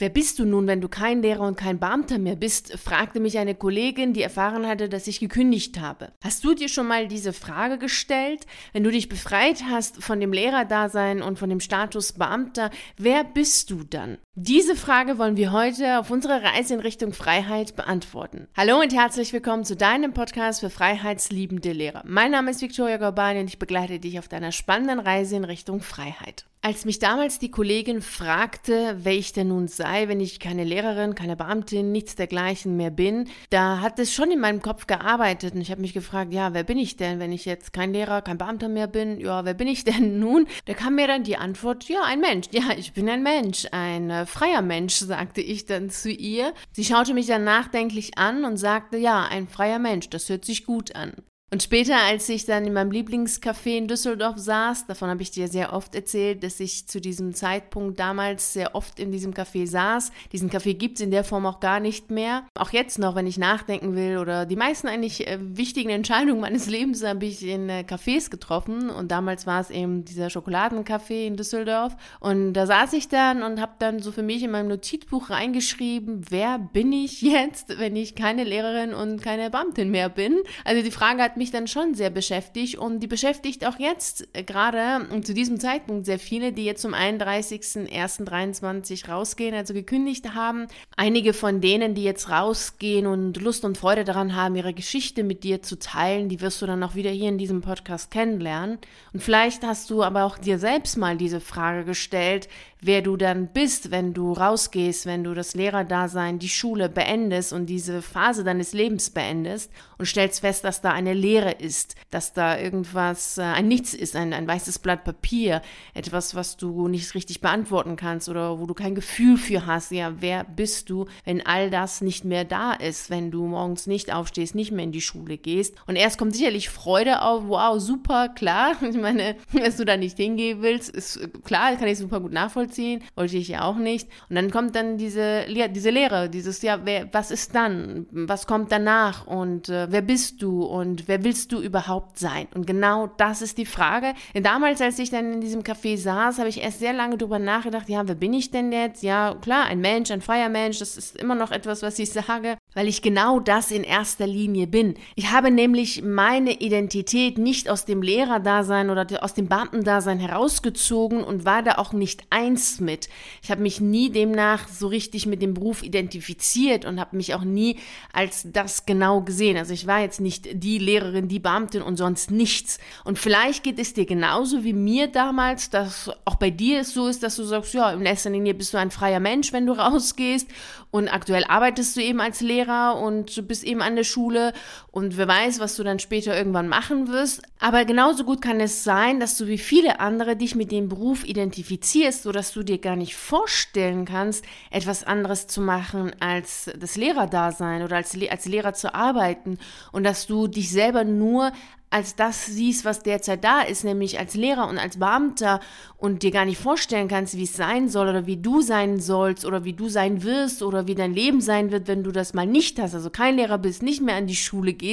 Wer bist du nun, wenn du kein Lehrer und kein Beamter mehr bist? fragte mich eine Kollegin, die erfahren hatte, dass ich gekündigt habe. Hast du dir schon mal diese Frage gestellt? Wenn du dich befreit hast von dem Lehrerdasein und von dem Status Beamter, wer bist du dann? Diese Frage wollen wir heute auf unserer Reise in Richtung Freiheit beantworten. Hallo und herzlich willkommen zu deinem Podcast für freiheitsliebende Lehrer. Mein Name ist Victoria Gorbani und ich begleite dich auf deiner spannenden Reise in Richtung Freiheit. Als mich damals die Kollegin fragte, wer ich denn nun sei, wenn ich keine Lehrerin, keine Beamtin, nichts dergleichen mehr bin, da hat es schon in meinem Kopf gearbeitet und ich habe mich gefragt, ja, wer bin ich denn, wenn ich jetzt kein Lehrer, kein Beamter mehr bin? Ja, wer bin ich denn nun? Da kam mir dann die Antwort, ja, ein Mensch. Ja, ich bin ein Mensch, ein äh, freier Mensch, sagte ich dann zu ihr. Sie schaute mich dann nachdenklich an und sagte, ja, ein freier Mensch, das hört sich gut an. Und später, als ich dann in meinem Lieblingscafé in Düsseldorf saß, davon habe ich dir sehr oft erzählt, dass ich zu diesem Zeitpunkt damals sehr oft in diesem Café saß. Diesen Café gibt es in der Form auch gar nicht mehr. Auch jetzt noch, wenn ich nachdenken will oder die meisten eigentlich äh, wichtigen Entscheidungen meines Lebens habe ich in äh, Cafés getroffen. Und damals war es eben dieser Schokoladencafé in Düsseldorf. Und da saß ich dann und habe dann so für mich in meinem Notizbuch reingeschrieben, wer bin ich jetzt, wenn ich keine Lehrerin und keine Beamtin mehr bin. Also die Frage hat mich dann schon sehr beschäftigt und die beschäftigt auch jetzt äh, gerade und zu diesem Zeitpunkt sehr viele, die jetzt zum 31.01.23 rausgehen, also gekündigt haben. Einige von denen, die jetzt rausgehen und Lust und Freude daran haben, ihre Geschichte mit dir zu teilen, die wirst du dann auch wieder hier in diesem Podcast kennenlernen. Und vielleicht hast du aber auch dir selbst mal diese Frage gestellt, wer du dann bist, wenn du rausgehst, wenn du das Lehrerdasein, die Schule beendest und diese Phase deines Lebens beendest und stellst fest, dass da eine Leere ist, dass da irgendwas, äh, ein Nichts ist, ein, ein weißes Blatt Papier, etwas, was du nicht richtig beantworten kannst oder wo du kein Gefühl für hast. Ja, wer bist du, wenn all das nicht mehr da ist, wenn du morgens nicht aufstehst, nicht mehr in die Schule gehst? Und erst kommt sicherlich Freude auf, wow, super, klar. Ich meine, dass du da nicht hingehen willst, ist klar, kann ich super gut nachvollziehen nachvollziehen, wollte ich ja auch nicht. Und dann kommt dann diese, diese Lehre, dieses, ja, wer, was ist dann? Was kommt danach? Und äh, wer bist du? Und wer willst du überhaupt sein? Und genau das ist die Frage. Denn damals, als ich dann in diesem Café saß, habe ich erst sehr lange darüber nachgedacht, ja, wer bin ich denn jetzt? Ja, klar, ein Mensch, ein freier Mensch, das ist immer noch etwas, was ich sage, weil ich genau das in erster Linie bin. Ich habe nämlich meine Identität nicht aus dem Lehrerdasein oder aus dem Beamtendasein herausgezogen und war da auch nicht eins mit. Ich habe mich nie demnach so richtig mit dem Beruf identifiziert und habe mich auch nie als das genau gesehen. Also ich war jetzt nicht die Lehrerin, die Beamtin und sonst nichts. Und vielleicht geht es dir genauso wie mir damals, dass auch bei dir es so ist, dass du sagst, ja, in erster Linie bist du ein freier Mensch, wenn du rausgehst und aktuell arbeitest du eben als Lehrer und bist eben an der Schule und wer weiß, was du dann später irgendwann machen wirst. Aber genauso gut kann es sein, dass du wie viele andere dich mit dem Beruf identifizierst, sodass dass du dir gar nicht vorstellen kannst, etwas anderes zu machen als das Lehrerdasein oder als, als Lehrer zu arbeiten und dass du dich selber nur als das siehst, was derzeit da ist, nämlich als Lehrer und als Beamter und dir gar nicht vorstellen kannst, wie es sein soll oder wie du sein sollst oder wie du sein wirst oder wie dein Leben sein wird, wenn du das mal nicht hast, also kein Lehrer bist, nicht mehr an die Schule gehst,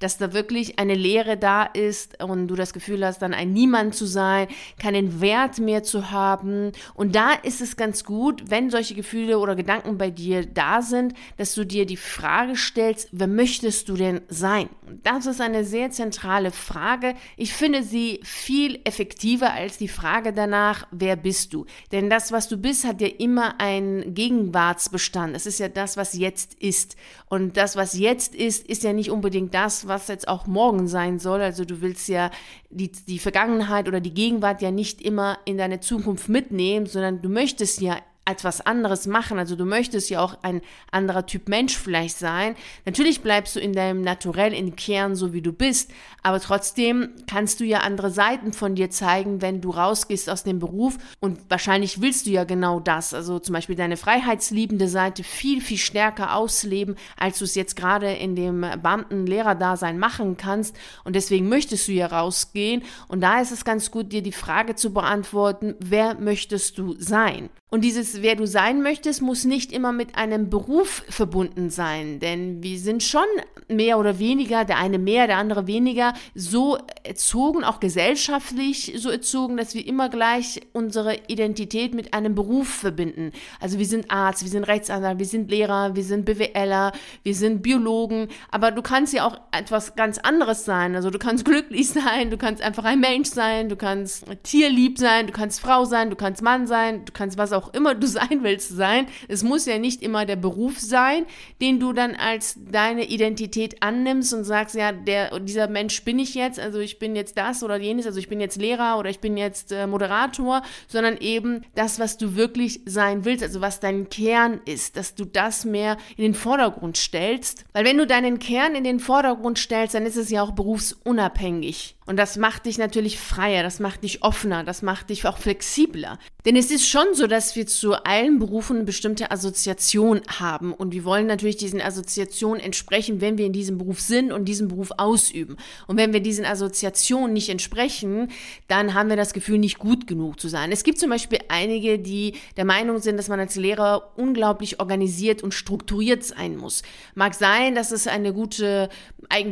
dass da wirklich eine Lehre da ist und du das Gefühl hast, dann ein Niemand zu sein, keinen Wert mehr zu haben. Und da ist es ganz gut, wenn solche Gefühle oder Gedanken bei dir da sind, dass du dir die Frage stellst, wer möchtest du denn sein? Das ist eine sehr zentrale Frage. Ich finde sie viel effektiver als die Frage danach, wer bist du? Denn das, was du bist, hat ja immer einen Gegenwartsbestand. Es ist ja das, was jetzt ist. Und das, was jetzt ist, ist ja nicht unbedingt das, was jetzt auch morgen sein soll. Also du willst ja die, die Vergangenheit oder die Gegenwart ja nicht immer in deine Zukunft mitnehmen, sondern du möchtest ja etwas anderes machen. Also du möchtest ja auch ein anderer Typ Mensch vielleicht sein. Natürlich bleibst du in deinem Naturell, in Kern, so wie du bist, aber trotzdem kannst du ja andere Seiten von dir zeigen, wenn du rausgehst aus dem Beruf und wahrscheinlich willst du ja genau das. Also zum Beispiel deine freiheitsliebende Seite viel, viel stärker ausleben, als du es jetzt gerade in dem Beamten-Lehrer-Dasein machen kannst und deswegen möchtest du ja rausgehen und da ist es ganz gut, dir die Frage zu beantworten, wer möchtest du sein? Und dieses, wer du sein möchtest, muss nicht immer mit einem Beruf verbunden sein, denn wir sind schon mehr oder weniger, der eine mehr, der andere weniger, so erzogen, auch gesellschaftlich so erzogen, dass wir immer gleich unsere Identität mit einem Beruf verbinden. Also wir sind Arzt, wir sind Rechtsanwalt, wir sind Lehrer, wir sind BWLer, wir sind Biologen, aber du kannst ja auch etwas ganz anderes sein. Also du kannst glücklich sein, du kannst einfach ein Mensch sein, du kannst tierlieb sein, du kannst Frau sein, du kannst Mann sein, du kannst was auch immer du sein willst sein. Es muss ja nicht immer der Beruf sein, den du dann als deine Identität annimmst und sagst, ja, der, dieser Mensch bin ich jetzt, also ich bin jetzt das oder jenes, also ich bin jetzt Lehrer oder ich bin jetzt äh, Moderator, sondern eben das, was du wirklich sein willst, also was dein Kern ist, dass du das mehr in den Vordergrund stellst. Weil wenn du deinen Kern in den Vordergrund stellst, dann ist es ja auch berufsunabhängig. Und das macht dich natürlich freier, das macht dich offener, das macht dich auch flexibler. Denn es ist schon so, wir zu allen Berufen eine bestimmte Assoziation haben. Und wir wollen natürlich diesen Assoziationen entsprechen, wenn wir in diesem Beruf sind und diesen Beruf ausüben. Und wenn wir diesen Assoziationen nicht entsprechen, dann haben wir das Gefühl, nicht gut genug zu sein. Es gibt zum Beispiel einige, die der Meinung sind, dass man als Lehrer unglaublich organisiert und strukturiert sein muss. Mag sein, dass es eine gute,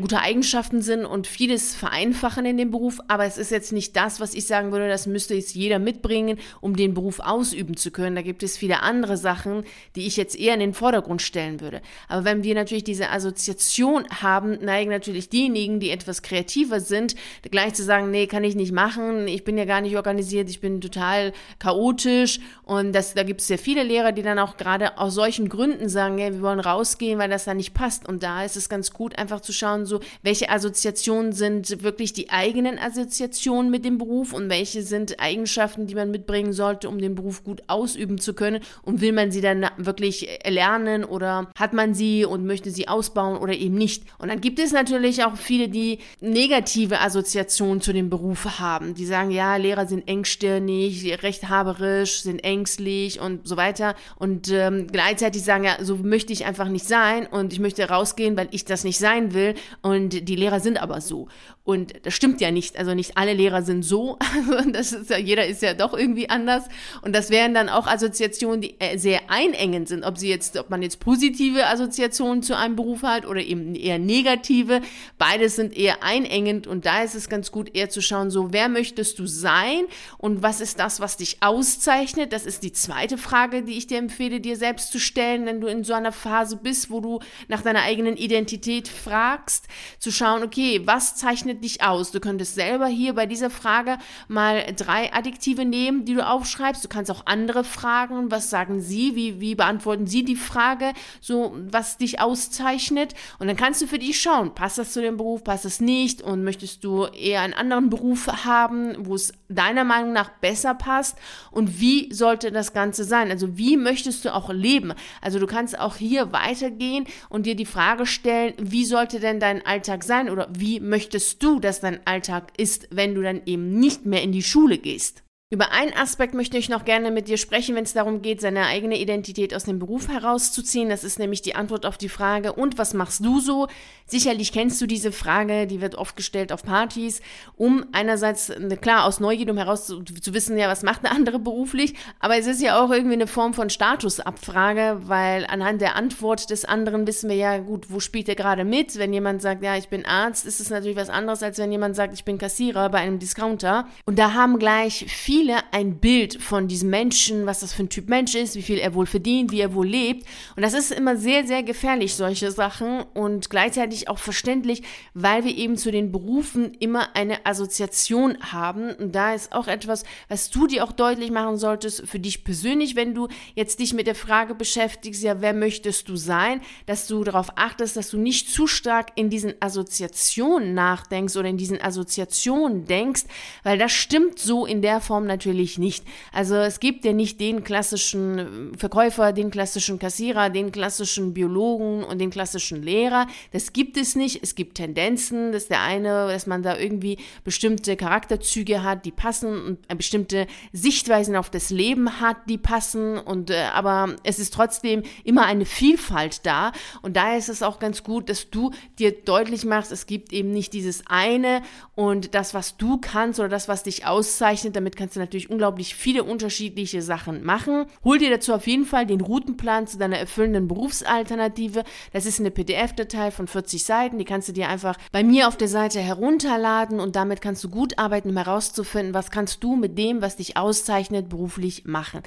gute Eigenschaften sind und vieles vereinfachen in dem Beruf, aber es ist jetzt nicht das, was ich sagen würde, das müsste jetzt jeder mitbringen, um den Beruf ausüben zu können. Da gibt es viele andere Sachen, die ich jetzt eher in den Vordergrund stellen würde. Aber wenn wir natürlich diese Assoziation haben, neigen natürlich diejenigen, die etwas kreativer sind, gleich zu sagen, nee, kann ich nicht machen, ich bin ja gar nicht organisiert, ich bin total chaotisch und das, da gibt es sehr viele Lehrer, die dann auch gerade aus solchen Gründen sagen, ja, wir wollen rausgehen, weil das da nicht passt. Und da ist es ganz gut, einfach zu schauen, so, welche Assoziationen sind wirklich die eigenen Assoziationen mit dem Beruf und welche sind Eigenschaften, die man mitbringen sollte, um den Beruf gut ausüben zu können und will man sie dann wirklich lernen oder hat man sie und möchte sie ausbauen oder eben nicht. Und dann gibt es natürlich auch viele, die negative Assoziationen zu dem Beruf haben. Die sagen, ja, Lehrer sind engstirnig, rechthaberisch, sind ängstlich und so weiter. Und ähm, gleichzeitig sagen, ja, so möchte ich einfach nicht sein und ich möchte rausgehen, weil ich das nicht sein will. Und die Lehrer sind aber so. Und das stimmt ja nicht. Also nicht alle Lehrer sind so. das ist ja, jeder ist ja doch irgendwie anders. Und das wären dann auch Assoziationen, die äh, sehr einengend sind. Ob sie jetzt, ob man jetzt positive Assoziationen zu einem Beruf hat oder eben eher negative. Beides sind eher einengend. Und da ist es ganz gut, eher zu schauen, so, wer möchtest du sein? Und was ist das, was dich auszeichnet? Das ist die zweite Frage, die ich dir empfehle, dir selbst zu stellen, wenn du in so einer Phase bist, wo du nach deiner eigenen Identität fragst. Zu schauen, okay, was zeichnet dich aus? Du könntest selber hier bei dieser Frage mal drei Adjektive nehmen, die du aufschreibst. Du kannst auch andere fragen. Was sagen sie? Wie, wie beantworten sie die Frage? So, was dich auszeichnet? Und dann kannst du für dich schauen, passt das zu dem Beruf, passt es nicht? Und möchtest du eher einen anderen Beruf haben, wo es deiner Meinung nach besser passt? Und wie sollte das Ganze sein? Also, wie möchtest du auch leben? Also, du kannst auch hier weitergehen und dir die Frage stellen, wie sollte denn dein Alltag sein? Oder wie möchtest du, dass dein Alltag ist, wenn du dann eben nicht mehr in die Schule gehst? Über einen Aspekt möchte ich noch gerne mit dir sprechen, wenn es darum geht, seine eigene Identität aus dem Beruf herauszuziehen. Das ist nämlich die Antwort auf die Frage, und was machst du so? Sicherlich kennst du diese Frage, die wird oft gestellt auf Partys, um einerseits, klar, aus Neugier, um heraus zu, zu wissen, ja, was macht eine andere beruflich, aber es ist ja auch irgendwie eine Form von Statusabfrage, weil anhand der Antwort des anderen wissen wir ja, gut, wo spielt er gerade mit? Wenn jemand sagt, ja, ich bin Arzt, ist es natürlich was anderes, als wenn jemand sagt, ich bin Kassierer bei einem Discounter. Und da haben gleich viele viele ein Bild von diesem Menschen, was das für ein Typ Mensch ist, wie viel er wohl verdient, wie er wohl lebt. Und das ist immer sehr, sehr gefährlich, solche Sachen und gleichzeitig auch verständlich, weil wir eben zu den Berufen immer eine Assoziation haben. Und da ist auch etwas, was du dir auch deutlich machen solltest für dich persönlich, wenn du jetzt dich mit der Frage beschäftigst, ja, wer möchtest du sein, dass du darauf achtest, dass du nicht zu stark in diesen Assoziationen nachdenkst oder in diesen Assoziationen denkst, weil das stimmt so in der Form natürlich nicht. Also es gibt ja nicht den klassischen Verkäufer, den klassischen Kassierer, den klassischen Biologen und den klassischen Lehrer. Das gibt es nicht. Es gibt Tendenzen, dass der eine, dass man da irgendwie bestimmte Charakterzüge hat, die passen und bestimmte Sichtweisen auf das Leben hat, die passen. Und äh, aber es ist trotzdem immer eine Vielfalt da. Und daher ist es auch ganz gut, dass du dir deutlich machst, es gibt eben nicht dieses eine und das, was du kannst oder das, was dich auszeichnet, damit kannst kannst du natürlich unglaublich viele unterschiedliche Sachen machen. Hol dir dazu auf jeden Fall den Routenplan zu deiner erfüllenden Berufsalternative. Das ist eine PDF-Datei von 40 Seiten, die kannst du dir einfach bei mir auf der Seite herunterladen und damit kannst du gut arbeiten, um herauszufinden, was kannst du mit dem, was dich auszeichnet, beruflich machen.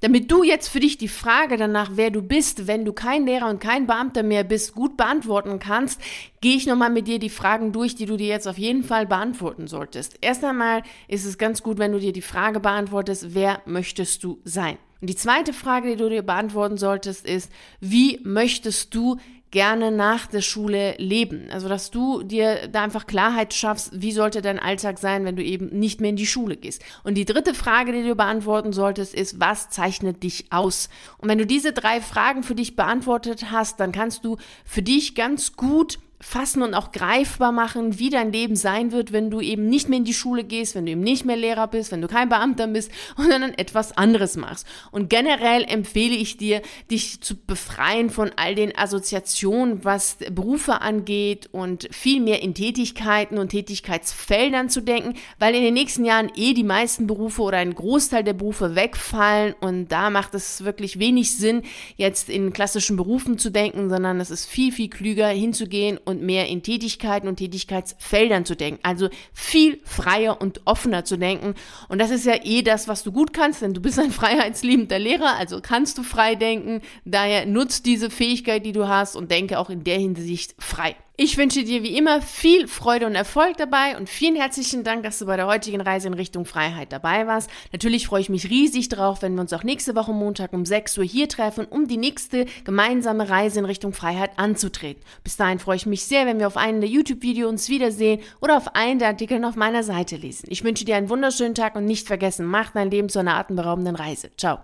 Damit du jetzt für dich die Frage danach, wer du bist, wenn du kein Lehrer und kein Beamter mehr bist, gut beantworten kannst, gehe ich nochmal mit dir die Fragen durch, die du dir jetzt auf jeden Fall beantworten solltest. Erst einmal ist es ganz gut, wenn du dir die Frage beantwortest, wer möchtest du sein? Und die zweite Frage, die du dir beantworten solltest, ist, wie möchtest du gerne nach der Schule leben. Also, dass du dir da einfach Klarheit schaffst, wie sollte dein Alltag sein, wenn du eben nicht mehr in die Schule gehst. Und die dritte Frage, die du beantworten solltest, ist, was zeichnet dich aus? Und wenn du diese drei Fragen für dich beantwortet hast, dann kannst du für dich ganz gut fassen und auch greifbar machen, wie dein Leben sein wird, wenn du eben nicht mehr in die Schule gehst, wenn du eben nicht mehr Lehrer bist, wenn du kein Beamter bist und dann etwas anderes machst. Und generell empfehle ich dir, dich zu befreien von all den Assoziationen, was Berufe angeht und viel mehr in Tätigkeiten und Tätigkeitsfeldern zu denken, weil in den nächsten Jahren eh die meisten Berufe oder ein Großteil der Berufe wegfallen und da macht es wirklich wenig Sinn, jetzt in klassischen Berufen zu denken, sondern es ist viel, viel klüger hinzugehen und mehr in Tätigkeiten und Tätigkeitsfeldern zu denken. Also viel freier und offener zu denken. Und das ist ja eh das, was du gut kannst, denn du bist ein freiheitsliebender Lehrer, also kannst du frei denken. Daher nutzt diese Fähigkeit, die du hast und denke auch in der Hinsicht frei. Ich wünsche dir wie immer viel Freude und Erfolg dabei und vielen herzlichen Dank, dass du bei der heutigen Reise in Richtung Freiheit dabei warst. Natürlich freue ich mich riesig drauf, wenn wir uns auch nächste Woche Montag um 6 Uhr hier treffen, um die nächste gemeinsame Reise in Richtung Freiheit anzutreten. Bis dahin freue ich mich sehr, wenn wir auf einem der YouTube-Videos uns wiedersehen oder auf einen der Artikel auf meiner Seite lesen. Ich wünsche dir einen wunderschönen Tag und nicht vergessen, mach dein Leben zu einer atemberaubenden Reise. Ciao.